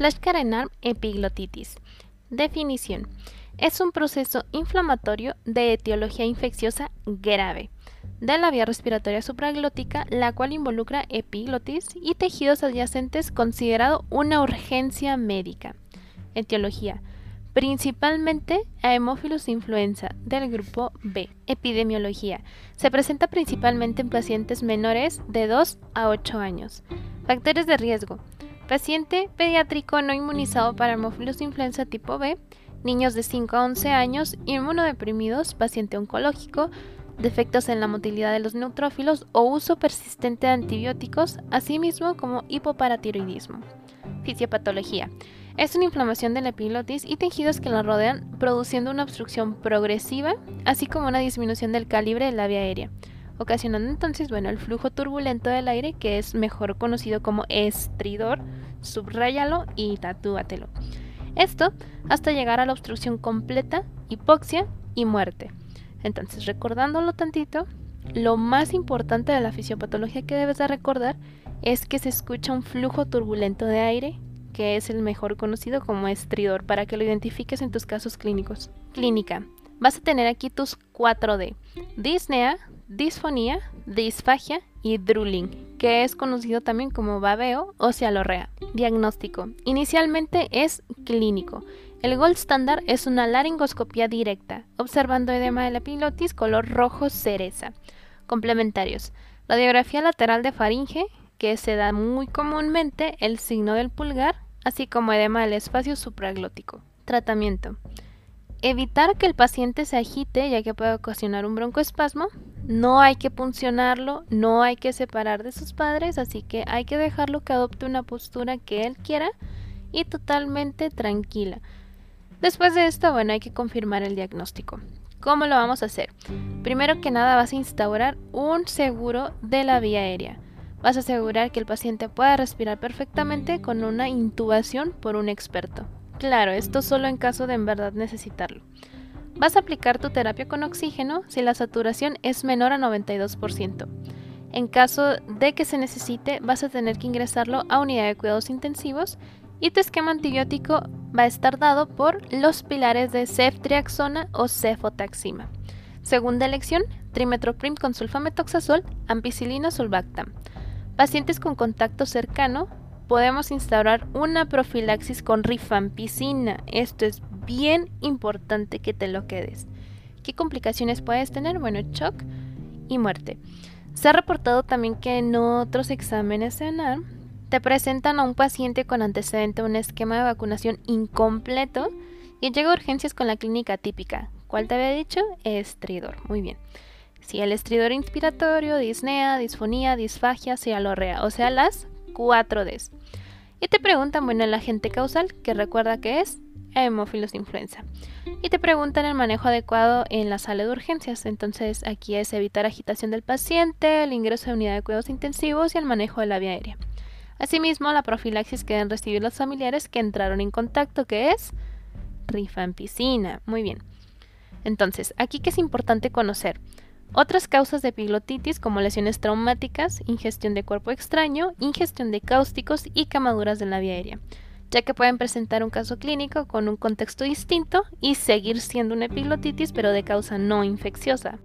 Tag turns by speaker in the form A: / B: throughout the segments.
A: Plaschkarenarm epiglotitis. Definición. Es un proceso inflamatorio de etiología infecciosa grave de la vía respiratoria supraglótica, la cual involucra epiglotis y tejidos adyacentes considerado una urgencia médica. Etiología. Principalmente a hemófilos influenza del grupo B. Epidemiología. Se presenta principalmente en pacientes menores de 2 a 8 años. Factores de riesgo. Paciente pediátrico no inmunizado para hemófilos influenza tipo B, niños de 5 a 11 años, inmunodeprimidos, paciente oncológico, defectos en la motilidad de los neutrófilos o uso persistente de antibióticos, así mismo como hipoparatiroidismo. Fisiopatología. Es una inflamación de la epiglotis y tejidos que la rodean, produciendo una obstrucción progresiva, así como una disminución del calibre de la vía aérea, ocasionando entonces bueno, el flujo turbulento del aire, que es mejor conocido como estridor, subráyalo y tatúatelo. Esto hasta llegar a la obstrucción completa, hipoxia y muerte. Entonces, recordándolo tantito, lo más importante de la fisiopatología que debes de recordar es que se escucha un flujo turbulento de aire, que es el mejor conocido como estridor, para que lo identifiques en tus casos clínicos. Clínica. Vas a tener aquí tus 4D. Disnea, disfonía, disfagia y drooling, que es conocido también como babeo o cialorrea. Diagnóstico. Inicialmente es clínico. El gold standard es una laringoscopía directa, observando edema de la pilotis color rojo cereza. Complementarios. Radiografía lateral de faringe, que se da muy comúnmente el signo del pulgar, así como edema del espacio supraglótico. Tratamiento. Evitar que el paciente se agite ya que puede ocasionar un broncoespasmo. No hay que puncionarlo, no hay que separar de sus padres, así que hay que dejarlo que adopte una postura que él quiera y totalmente tranquila. Después de esto, bueno, hay que confirmar el diagnóstico. ¿Cómo lo vamos a hacer? Primero que nada vas a instaurar un seguro de la vía aérea. Vas a asegurar que el paciente pueda respirar perfectamente con una intubación por un experto. Claro, esto solo en caso de en verdad necesitarlo. Vas a aplicar tu terapia con oxígeno si la saturación es menor a 92%. En caso de que se necesite, vas a tener que ingresarlo a unidad de cuidados intensivos y tu esquema antibiótico va a estar dado por los pilares de ceftriaxona o cefotaxima. Segunda elección, trimetoprim con sulfametoxazol, ampicilina sulbactam. Pacientes con contacto cercano, podemos instaurar una profilaxis con rifampicina. Esto es bien importante que te lo quedes. ¿Qué complicaciones puedes tener? Bueno, shock y muerte. Se ha reportado también que en otros exámenes de te presentan a un paciente con antecedente un esquema de vacunación incompleto y llega a urgencias con la clínica típica. ¿Cuál te había dicho? Estridor. Muy bien. Si el estridor inspiratorio, disnea, disfonía, disfagia, cialorrea, o sea, las 4 Ds. Y te preguntan, bueno, el agente causal, que recuerda que es hemófilos influenza. Y te preguntan el manejo adecuado en la sala de urgencias. Entonces, aquí es evitar agitación del paciente, el ingreso a unidad de cuidados intensivos y el manejo de la vía aérea. Asimismo, la profilaxis que deben recibir los familiares que entraron en contacto, que es rifampicina. Muy bien. Entonces, aquí que es importante conocer. Otras causas de epiglotitis como lesiones traumáticas, ingestión de cuerpo extraño, ingestión de cáusticos y camaduras de la vía aérea, ya que pueden presentar un caso clínico con un contexto distinto y seguir siendo una epiglotitis pero de causa no infecciosa.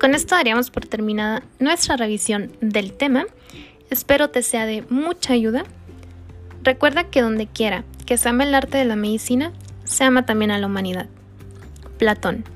A: Con esto daríamos por terminada nuestra revisión del tema. Espero te sea de mucha ayuda. Recuerda que donde quiera que se ama el arte de la medicina, se ama también a la humanidad. Platón.